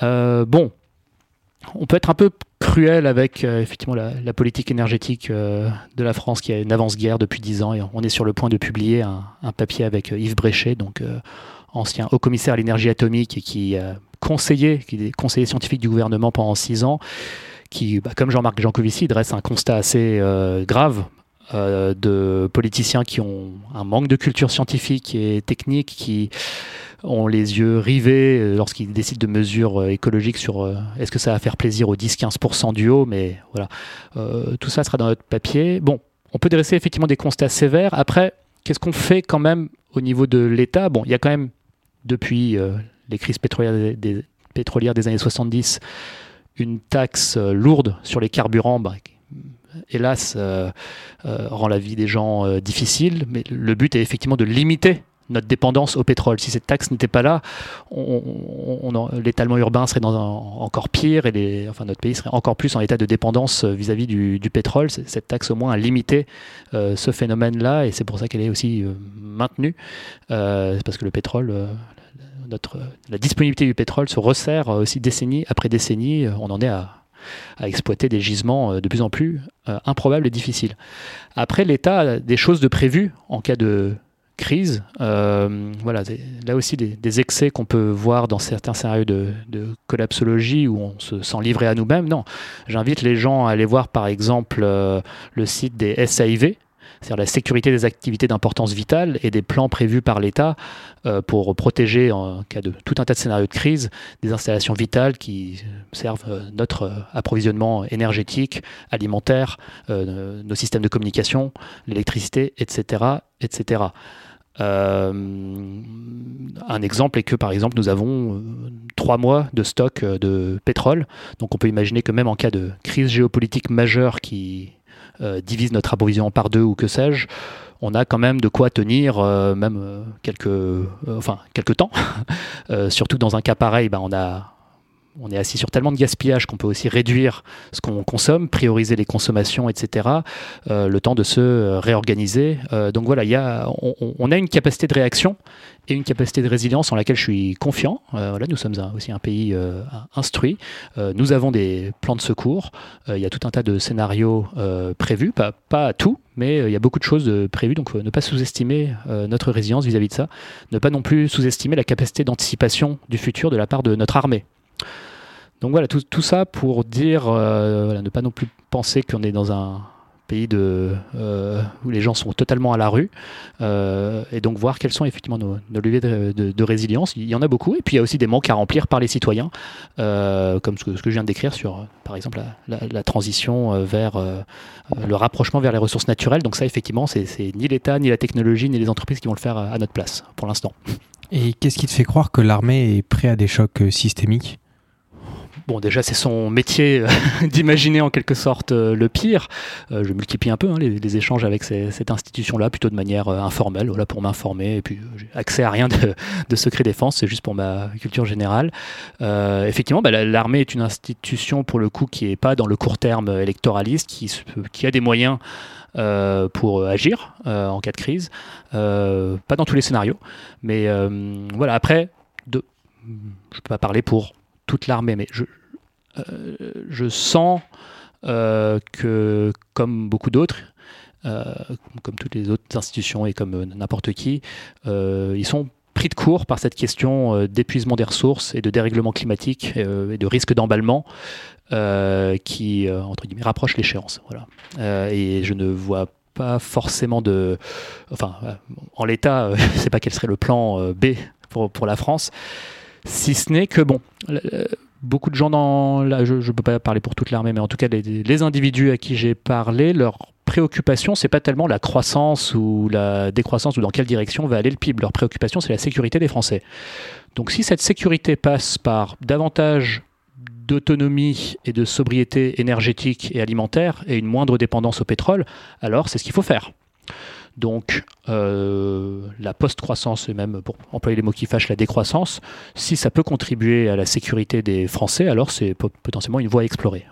bon, on peut être un peu cruel avec euh, effectivement la, politique énergétique euh, de la France qui a une avance-guerre depuis 10 ans on est sur le point de publier un, papier avec euh, Yves Bréchet, donc ancien haut commissaire à l'énergie atomique et qui qui est conseiller scientifique du gouvernement pendant 6 ans, qui, bah, comme Jean-Marc Jancovici, dresse un constat assez grave de politiciens qui ont un manque de culture scientifique et technique, qui ont les yeux rivés euh, lorsqu'ils décident de mesures euh, écologiques sur euh, est-ce que ça va faire plaisir aux 10-15% du haut, mais voilà, tout ça sera dans notre papier. Bon, on peut dresser effectivement des constats sévères. Après, qu'est-ce qu'on fait quand même au niveau de l'État? Bon, il y a quand même, depuis les crises pétrolières des, pétrolières des années 70, une taxe lourde sur les carburants, bah, hélas, rend la vie des gens difficile. Mais le but est effectivement de limiter notre dépendance au pétrole. Si cette taxe n'était pas là, l'étalement urbain serait encore pire et enfin, notre pays serait encore plus en état de dépendance vis-à-vis du, pétrole. Cette taxe au moins a limité euh, ce phénomène-là et c'est pour ça qu'elle est aussi euh, maintenue. Euh, parce que le pétrole, la disponibilité du pétrole se resserre aussi décennie après décennie. On en est à, à exploiter des gisements de plus en plus improbables et difficiles. Après, l'État a des choses de prévues en cas de crise. Euh, voilà, là aussi des, excès qu'on peut voir dans certains scénarios de, collapsologie où on se sent livré à nous-mêmes. Non, j'invite les gens à aller voir par exemple euh, le site des SAIV, c'est-à-dire la sécurité des activités d'importance vitale et des plans prévus par l'État euh, pour protéger, en cas de tout un tas de scénarios de crise, des installations vitales qui servent notre approvisionnement énergétique, alimentaire, nos systèmes de communication, l'électricité, etc., etc. Euh, un exemple est que par exemple nous avons euh, trois mois de stock euh, de pétrole, donc on peut imaginer que même en cas de crise géopolitique majeure qui divise notre approvisionnement par deux ou que sais-je, on a quand même de quoi tenir même quelques, enfin, quelques temps. surtout dans un cas pareil, ben, on a on est assis sur tellement de gaspillage qu'on peut aussi réduire ce qu'on consomme, prioriser les consommations, etc. Euh, le temps de se euh, réorganiser. Euh, donc voilà, on, a une capacité de réaction et une capacité de résilience en laquelle je suis confiant. nous sommes aussi un pays instruit. nous avons des plans de secours. Il y a tout un tas de scénarios prévus, pas, tout, mais il y a beaucoup de choses prévues. Donc ne pas sous-estimer notre résilience vis à -vis de ça. Ne pas non plus sous-estimer la capacité d'anticipation du futur de la part de notre armée. Donc voilà, tout, tout ça pour dire, euh, ne pas non plus penser qu'on est dans un pays euh, où les gens sont totalement à la rue, euh, et donc voir quels sont effectivement nos, leviers de, résilience. Il y en a beaucoup, et puis il y a aussi des manques à remplir par les citoyens, comme ce que, je viens de décrire sur, par exemple, la, transition vers le rapprochement vers les ressources naturelles. Donc ça, effectivement, c'est ni l'État, ni la technologie, ni les entreprises qui vont le faire à notre place, pour l'instant. Et qu'est-ce qui te fait croire que l'armée est prête à des chocs systémiques? Bon, déjà, c'est son métier euh, d'imaginer en quelque sorte euh, le pire. Euh, je multiplie un peu hein, les, échanges avec cette institution-là, plutôt de manière informelle, pour m'informer. Et puis, j'ai accès à rien de, secret défense, c'est juste pour ma culture générale. effectivement, bah, l'armée est une institution, pour le coup, qui n'est pas dans le court terme électoraliste, qui, a des moyens pour agir en cas de crise. pas dans tous les scénarios. Mais voilà, après, de, je ne peux pas parler pour toute l'armée, mais je, je sens euh, que, comme beaucoup d'autres, euh, comme toutes les autres institutions et comme n'importe qui, ils sont pris de court par cette question d'épuisement des ressources et de dérèglement climatique et de risque d'emballement qui, entre guillemets, rapproche l'échéance. Voilà. et je ne vois pas forcément de... Enfin, en l'état, je ne sais pas quel serait le plan B pour, pour la France. Si ce n'est que, bon, beaucoup de gens dans. Là, je ne peux pas parler pour toute l'armée, mais en tout cas, les, individus à qui j'ai parlé, leur préoccupation, c'est pas tellement la croissance ou la décroissance ou dans quelle direction va aller le PIB. Leur préoccupation, c'est la sécurité des Français. Donc, si cette sécurité passe par davantage d'autonomie et de sobriété énergétique et alimentaire et une moindre dépendance au pétrole, alors c'est ce qu'il faut faire. Donc euh, la post-croissance, et même pour employer les mots qui fâchent, la décroissance, si ça peut contribuer à la sécurité des Français, alors c'est potentiellement une voie à explorer.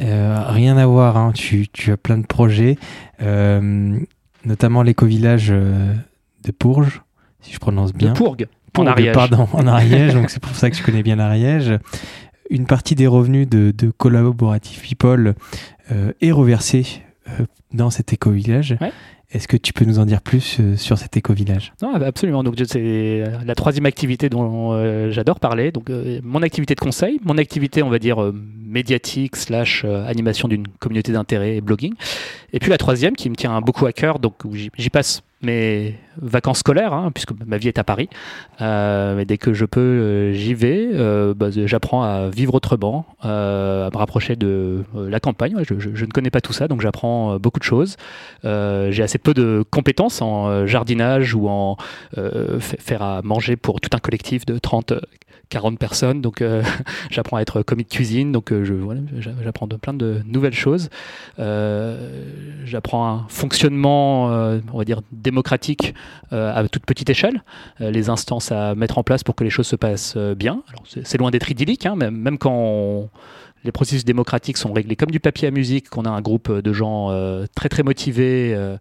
Euh, rien à voir, hein. tu, as plein de projets, euh, notamment l'éco-village de Pourges, si je prononce bien. De Pourgue, en Ariège. Pardon, en Ariège, donc c'est pour ça que je connais bien Ariège. Une partie des revenus de, de Collaborative People est reversée dans cet éco-village. Est-ce que tu peux nous en dire plus euh, sur cet éco-village? Non, absolument. Donc c'est la troisième activité dont euh, j'adore parler. Donc euh, mon activité de conseil, mon activité, on va dire médiatique slash animation d'une communauté d'intérêt et blogging. Et puis la troisième qui me tient beaucoup à cœur, donc j'y passe mes vacances scolaires, hein, puisque ma vie est à Paris. Euh, mais dès que je peux, euh, j'y vais. Euh, bah, j'apprends à vivre autrement, à me rapprocher de la campagne. Je, ne connais pas tout ça, donc j'apprends beaucoup de choses. J'ai assez peu de compétences en jardinage ou en faire à manger pour tout un collectif de 30 40 personnes, donc j'apprends à être commis de cuisine, donc je, voilà, j'apprends plein de nouvelles choses. j'apprends un fonctionnement, on va dire, démocratique à toute petite échelle, les instances à mettre en place pour que les choses se passent bien. C'est, loin d'être idyllique, hein, même, même quand les processus démocratiques sont réglés comme du papier à musique, qu'on a un groupe de gens euh, très très motivés, euh,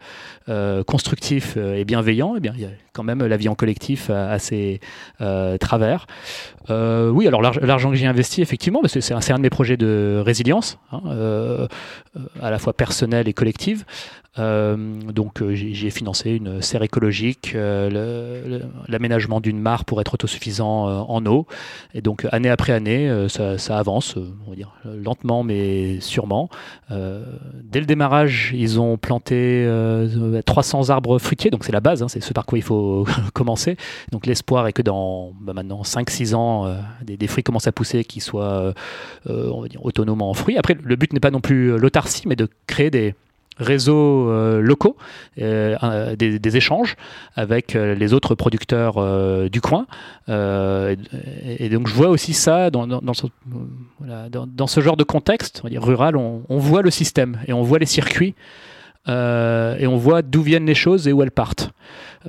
euh, constructifs et bienveillants, eh bien, il y a quand même la vie en collectif à, travers. oui, alors l'argent que j'ai investi, effectivement, c'est un, un, de mes projets de résilience, hein, à la fois personnelle et collective. Donc j'ai financé une serre écologique, l'aménagement d'une mare pour être autosuffisant en eau. Et donc année après année, ça, avance, on va dire lentement mais sûrement. Euh, dès le démarrage, ils ont planté 300 euh, arbres fruitiers, donc c'est la base, hein, c'est ce par quoi il faut commencer. Donc l'espoir est que dans bah, maintenant 5-6 ans, euh, des, fruits commencent à pousser qui soient on va dire, autonomes en fruits. Après, le but n'est pas non plus l'autarcie, mais de créer des, réseaux euh, locaux, euh, des, échanges avec euh, les autres producteurs du coin. Et, donc je vois aussi ça dans, dans, ce, genre de contexte rural, on, voit le système et on voit les circuits. Et on voit d'où viennent les choses et où elles partent.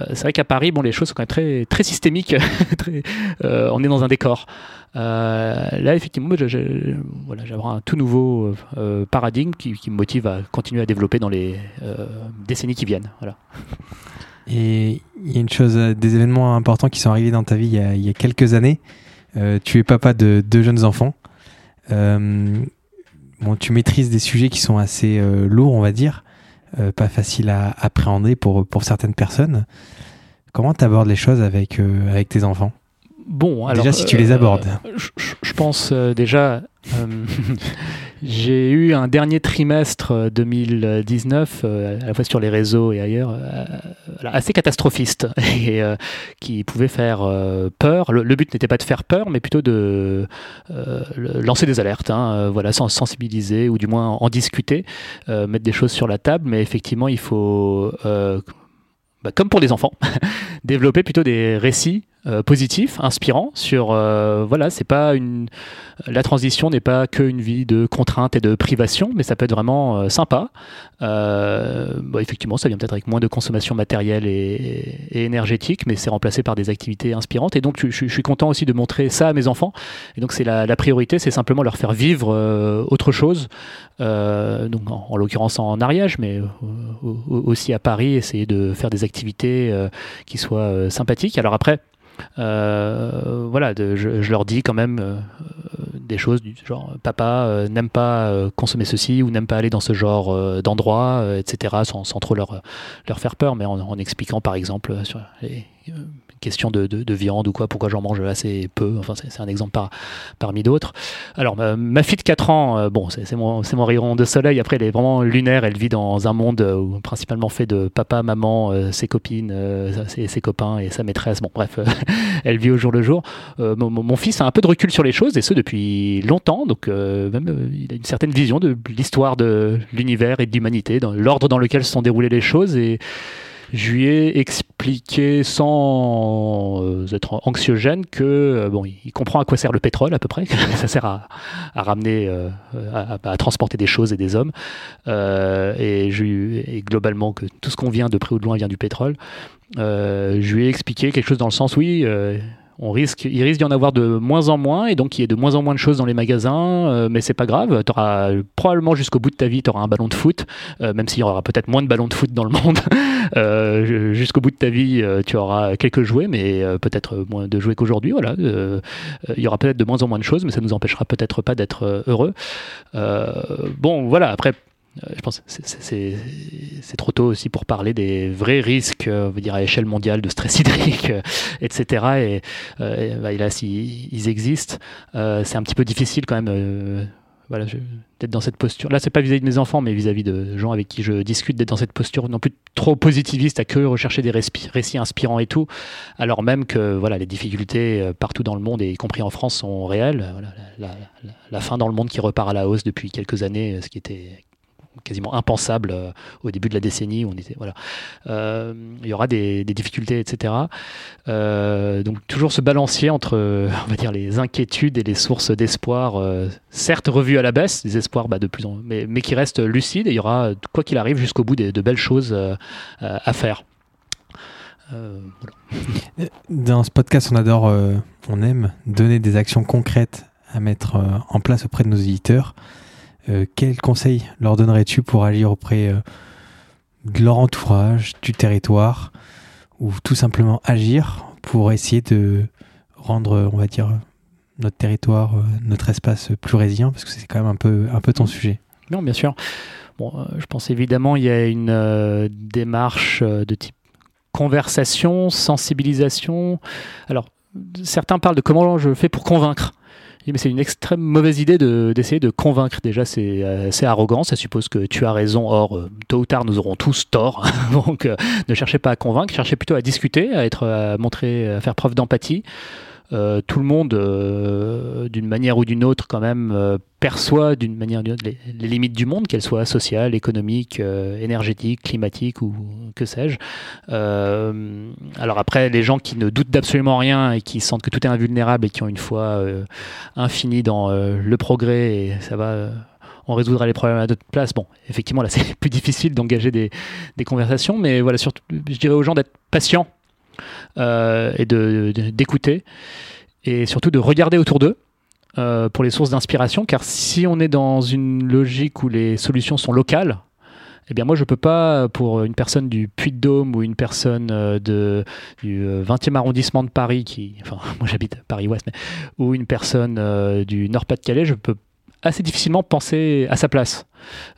c'est vrai qu'à Paris, bon, les choses sont quand même très, très systémiques. on est dans un décor. Euh, là, effectivement, j'ai voilà, un tout nouveau euh, paradigme qui, me motive à continuer à développer dans les euh, décennies qui viennent. Voilà. Et il y a une chose, des événements importants qui sont arrivés dans ta vie il y a, quelques années. tu es papa de deux jeunes enfants. bon, tu maîtrises des sujets qui sont assez lourds, on va dire, pas faciles à appréhender pour, pour certaines personnes. Comment tu abordes les choses avec, avec tes enfants? Bon, alors. Déjà, si tu les euh, abordes. je, pense euh, déjà. Euh, j'ai eu un dernier trimestre 2019, à la fois sur les réseaux et ailleurs, assez catastrophiste et qui pouvait faire peur. Le, but n'était pas de faire peur, mais plutôt de lancer des alertes, hein, voilà, sensibiliser ou du moins en discuter, mettre des choses sur la table. Mais effectivement, il faut, bah, comme pour les enfants, développer plutôt des récits euh, positif, inspirant sur euh, voilà, c'est pas une la transition n'est pas que une vie de contrainte et de privation, mais ça peut être vraiment euh, sympa. Effectivement, ça vient peut-être avec moins de consommation matérielle et, énergétique, mais c'est remplacé par des activités inspirantes. Et donc, je, suis content aussi de montrer ça à mes enfants. Et donc, c'est la, priorité, c'est simplement leur faire vivre autre chose. donc, en, l'occurrence en Ariège, mais aussi à Paris, essayer de faire des activités qui soient sympathiques. Alors après, euh, voilà, je, leur dis quand même euh, des choses du genre papa euh, n'aime pas consommer ceci ou n'aime pas aller dans ce genre d'endroit, etc., sans, trop leur, leur faire peur, mais en, expliquant par exemple question de, de, viande ou quoi, pourquoi j'en mange assez peu. Enfin, c'est un exemple par, parmi d'autres. Alors, ma, fille de 4 ans, euh, bon, c'est mon, mon rayon de soleil. Après, elle est vraiment lunaire. Elle vit dans un monde euh, principalement fait de papa, maman, euh, ses copines, ses, ses, copains et sa maîtresse. Bon, bref, elle vit au jour le jour. Mon, fils a un peu de recul sur les choses et ce depuis longtemps. Donc, même, il a une certaine vision de l'histoire de l'univers et de l'humanité, dans l'ordre dans lequel se sont déroulées les choses. Et je lui ai expliqué sans euh, être anxiogène que euh, bon, il comprend à quoi sert le pétrole à peu près, ça sert à, ramener, euh, à, transporter des choses et des hommes, et, globalement que tout ce qu'on vient de près ou de loin vient du pétrole. je lui ai expliqué quelque chose dans le sens oui on risque, il risque d'y en avoir de moins en moins et donc il y a de moins en moins de choses dans les magasins, euh, mais c'est pas grave. Probablement jusqu'au bout de ta vie, tu auras un ballon de foot, euh, même s'il y aura peut-être moins de ballons de foot dans le monde. Euh, jusqu'au bout de ta vie, tu auras quelques jouets, mais peut-être moins de jouets qu'aujourd'hui. Voilà, il y aura peut-être de moins en moins de choses, mais ça nous empêchera peut-être pas d'être heureux. bon, voilà. Après, je pense que c'est trop tôt aussi pour parler des vrais risques, euh, on dire à échelle mondiale de stress hydrique, euh, etc. Et, bah, s'ils ils existent, c'est un petit peu difficile quand même. voilà, d'être dans cette posture. Là, c'est pas vis-à-vis de mes enfants, mais vis-à-vis de gens avec qui je discute, d'être dans cette posture non plus trop positiviste, à que rechercher des récits inspirants et tout, alors même que voilà, les difficultés partout dans le monde, et y compris en France, sont réelles. La, la, fin dans le monde qui repart à la hausse depuis quelques années, ce qui était quasiment impensable au début de la décennie. Où on était, voilà. il y aura des, difficultés, etc. donc toujours ce balancier entre, on va dire, les inquiétudes et les sources d'espoir, certes revues à la baisse, des espoirs bah, de plus en mais, mais qui restent lucides. Et il y aura, quoi qu'il arrive, jusqu'au bout de belles choses à faire. Euh, Dans ce podcast, on adore, euh, on aime donner des actions concrètes à mettre euh, en place auprès de nos éditeurs. Quels conseils leur donnerais-tu pour agir auprès de leur entourage, du territoire, ou tout simplement agir pour essayer de rendre, dire, notre territoire, notre espace plus résilient, parce que c'est quand même un peu, un ton sujet. Non, bien sûr. Je pense évidemment il y a une démarche de type conversation, sensibilisation. Alors, certains parlent de comment je fais pour convaincre. Mais c'est une extrême mauvaise idée d'essayer de, convaincre. Déjà, c'est assez arrogant. Ça suppose que tu as raison. Or, euh, tôt ou tard, nous aurons tous tort. Donc, euh, ne cherchez pas à convaincre. Cherchez plutôt à discuter, à être, à à faire preuve d'empathie. Euh, tout le monde, euh, d'une manière ou d'une autre, quand même, euh, perçoit d'une manière ou d'une autre les, limites du monde, qu'elles soient sociales, économiques, énergétiques, climatiques ou que sais-je. alors après, les gens qui ne doutent d'absolument rien et qui sentent que tout est invulnérable et qui ont une foi infinie dans le progrès et ça va on résoudra les problèmes à d'autres places. Bon, effectivement, là, c'est plus difficile d'engager des, des, conversations, mais voilà, surtout, je dirais aux gens d'être patients euh, et d'écouter et surtout de regarder autour d'eux. Euh, pour les sources d'inspiration, car si on est dans une logique où les solutions sont locales, eh bien moi je peux pas pour une personne du Puy-de-Dôme ou une personne euh, de, du 20e arrondissement de Paris qui enfin moi j'habite Paris-Ouest ou une personne du Nord-Pas-de-Calais, je peux assez difficilement penser à sa place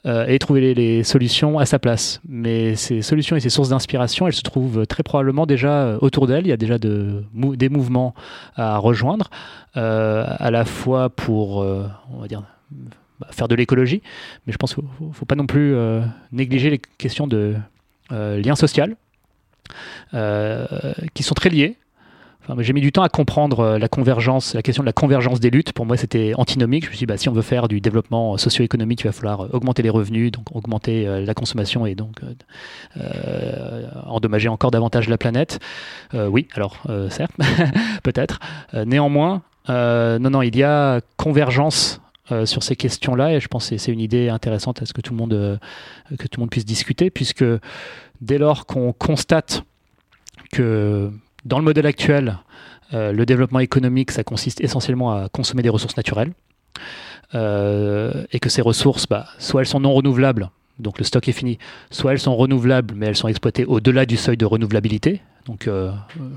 euh, et trouver les, solutions à sa place. Mais ces solutions et ces sources d'inspiration, elles se trouvent très probablement déjà euh, autour d'elle. Il y a déjà de, des mouvements à rejoindre, euh, à la fois pour, on va dire, bah, faire de l'écologie, mais je pense qu'il ne faut, pas non plus négliger les questions de lien social, qui sont très liées j'ai mis du temps à comprendre euh, la convergence, la question de la convergence des luttes. Pour moi, c'était antinomique. Je me suis dit, bah, si on veut faire du développement socio-économique, il va falloir euh, augmenter les revenus, donc augmenter euh, la consommation et donc endommager encore davantage la planète. oui, alors certes, peut-être. néanmoins, non, non, il y a convergence sur ces questions-là et je pense que c'est une idée intéressante à ce que tout le monde, que tout le monde puisse discuter, puisque dès lors qu'on constate que dans le modèle actuel, euh, le développement économique, ça consiste essentiellement à consommer des ressources naturelles. Euh, et que ces ressources, bah, soit elles sont non renouvelables, donc le stock est fini, soit elles sont renouvelables, mais elles sont exploitées au-delà du seuil de renouvelabilité, donc euh,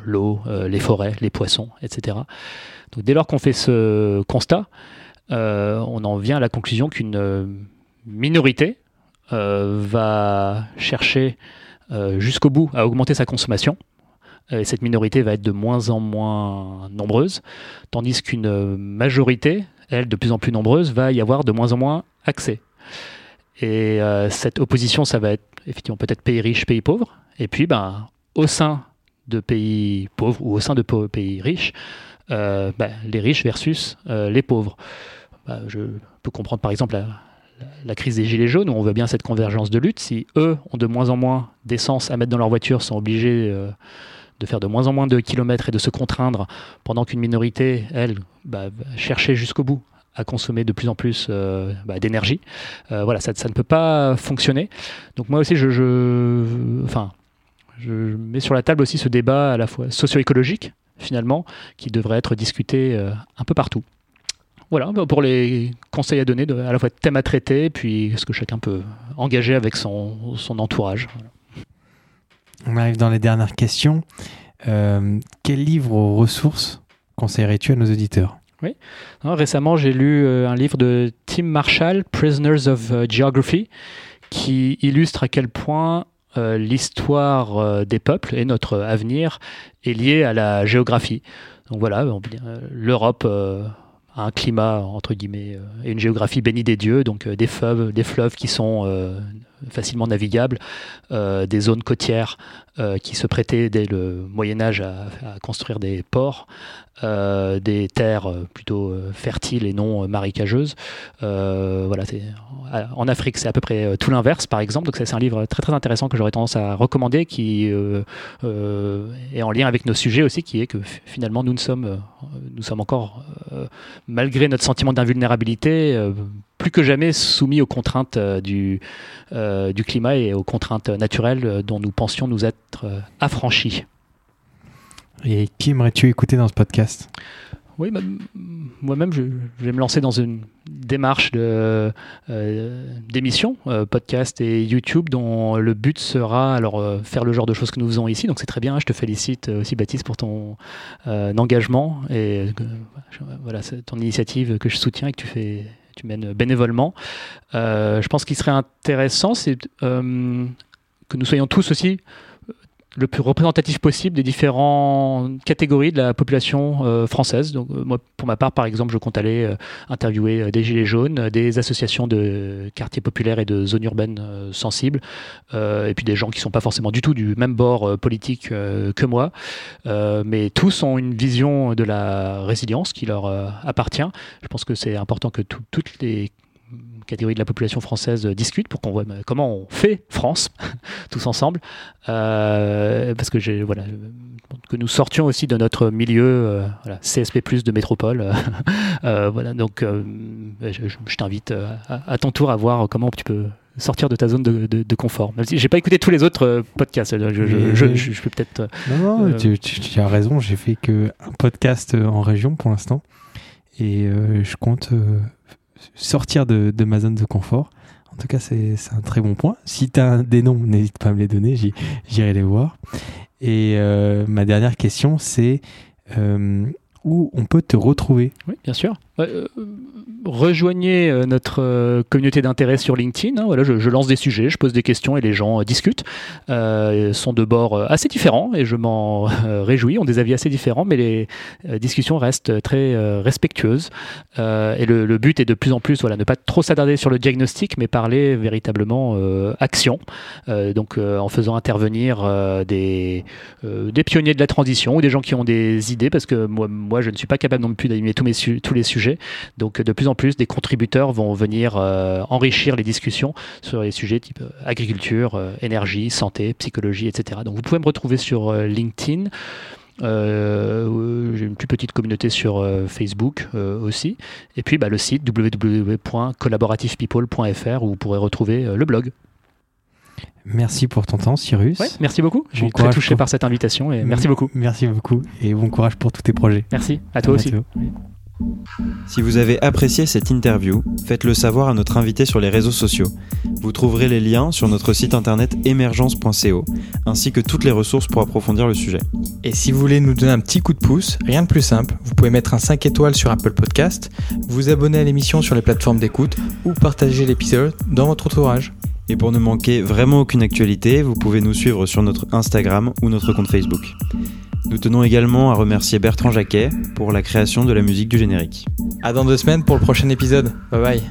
l'eau, les forêts, les poissons, etc. Donc dès lors qu'on fait ce constat, on en vient à la conclusion qu'une minorité va chercher jusqu'au bout à augmenter sa consommation, et cette minorité va être de moins en moins nombreuse, tandis qu'une majorité, elle, de plus en plus nombreuse, va y avoir de moins en moins accès. Et euh, cette opposition, ça va être effectivement peut-être pays riches, pays pauvres, et puis ben, au sein de pays pauvres ou au sein de pays riches, euh, ben, les riches versus euh, les pauvres. Ben, je peux comprendre par exemple la, la, crise des gilets jaunes, où on voit bien cette convergence de lutte. Si eux ont de moins en moins d'essence à mettre dans leur voiture, sont obligés de faire de moins en moins de kilomètres et de se contraindre, pendant qu'une minorité, elle, bah, va chercher jusqu'au bout à consommer de plus en plus euh, bah, d'énergie. Euh, voilà, ça, ne peut pas fonctionner. Donc moi aussi, je, enfin, je mets sur la table aussi ce débat à la fois socio-écologique, finalement, qui devrait être discuté euh, un peu partout. Voilà, bah, pour les conseils à donner, de, à la fois thème à traiter, puis ce que chacun peut engager avec son entourage. On arrive dans les dernières questions. Euh, quel livre ou ressources conseillerais-tu à nos auditeurs? Oui. récemment, j'ai lu euh, un livre de Tim Marshall, Prisoners of euh, Geography, qui illustre à quel point l'histoire des peuples et notre avenir est lié à la géographie. Donc voilà, l'Europe a un climat entre guillemets et une géographie bénie des dieux, donc des fleuves, des fleuves qui sont facilement navigables, euh, des zones côtières qui se prêtaient dès le Moyen Âge à, construire des ports, des terres plutôt fertiles et non marécageuses. voilà, en Afrique, c'est à peu près tout l'inverse, par exemple. Donc c'est un livre très très intéressant que j'aurais tendance à recommander, qui est en lien avec nos sujets aussi, qui est que finalement nous ne sommes, nous sommes encore, malgré notre sentiment d'invulnérabilité, plus que jamais soumis aux contraintes euh, du, euh, du climat et aux contraintes naturelles euh, dont nous pensions nous être affranchis. Et qui aimerais-tu écouter dans ce podcast? Oui, bah, moi-même, je, vais me lancer dans une démarche de, d'émission, podcast et YouTube, dont le but sera alors faire le genre de choses que nous faisons ici. Donc c'est très bien. Je te félicite aussi, Baptiste, pour ton engagement et voilà, ton initiative que je soutiens et que tu fais tu mènes bénévolement. Euh, je pense qu'il serait intéressant, euh, que nous soyons tous aussi le plus représentatif possible des différentes catégories de la population euh, française. Donc, moi, pour ma part, par exemple, je compte aller interviewer des Gilets jaunes, des associations de quartiers populaires et de zones urbaines sensibles, et puis des gens qui ne sont pas forcément du tout du même bord politique que moi, mais tous ont une vision de la résilience qui leur appartient. Je pense que c'est important que toutes les catégories de la population française discutent pour qu'on voit comment on fait France tous ensemble euh, parce que j'ai voilà que nous sortions aussi de notre milieu euh, CSP+ de métropole euh, voilà donc je, t'invite à, ton tour à voir comment tu peux sortir de ta zone de, confort. Même si j'ai pas écouté tous les autres podcasts, je, peux peut-être. non, non tu, tu, as raison. J'ai fait que un podcast en région pour l'instant, et je compte sortir de, ma zone de confort. En tout cas, c'est un très bon point. Si tu as des noms, n'hésite pas à me les donner, j'irai les voir. Et euh, ma dernière question, c'est euh, où on peut te retrouver Oui, bien sûr. Euh, rejoignez euh, notre euh, communauté d'intérêt sur LinkedIn. Hein. voilà, je, lance des sujets, je pose des questions et les gens discutent. Ils sont de bords assez différents et je m'en réjouis. On des avis assez différents, mais les discussions restent très respectueuses. et le, but est de plus en plus, voilà, ne pas trop s'attarder sur le diagnostic, mais parler véritablement action. donc, en faisant intervenir des, des pionniers de la transition ou des gens qui ont des idées, parce que moi, moi je ne suis pas capable non plus d'animer tous, les sujets. Donc de plus en plus, des contributeurs vont venir euh, enrichir les discussions sur les sujets type euh, agriculture, euh, énergie, santé, psychologie, etc. Donc vous pouvez me retrouver sur LinkedIn. J'ai une plus petite communauté sur Facebook aussi. Et puis bah, le site www.collaborativpeople.fr où vous pourrez retrouver le blog. Merci pour ton temps, Cyrus. merci beaucoup. Je suis très touché par cette invitation et merci beaucoup. Merci beaucoup et bon courage pour tous tes projets. Merci, à toi aussi. Si vous avez apprécié cette interview, faites-le savoir à notre invité sur les réseaux sociaux. Vous trouverez les liens sur notre site internet émergence.co, ainsi que toutes les ressources pour approfondir le sujet. Et si vous voulez nous donner un petit coup de pouce, rien de plus simple, vous pouvez mettre un 5 étoiles sur Apple Podcast, vous abonner à l'émission sur les plateformes d'écoute ou partager l'épisode dans votre entourage. Et pour ne manquer vraiment aucune actualité, vous pouvez nous suivre sur notre Instagram ou notre compte Facebook. Nous tenons également à remercier Bertrand Jacquet pour la création de la musique du générique. À dans deux semaines pour le prochain épisode. Bye bye.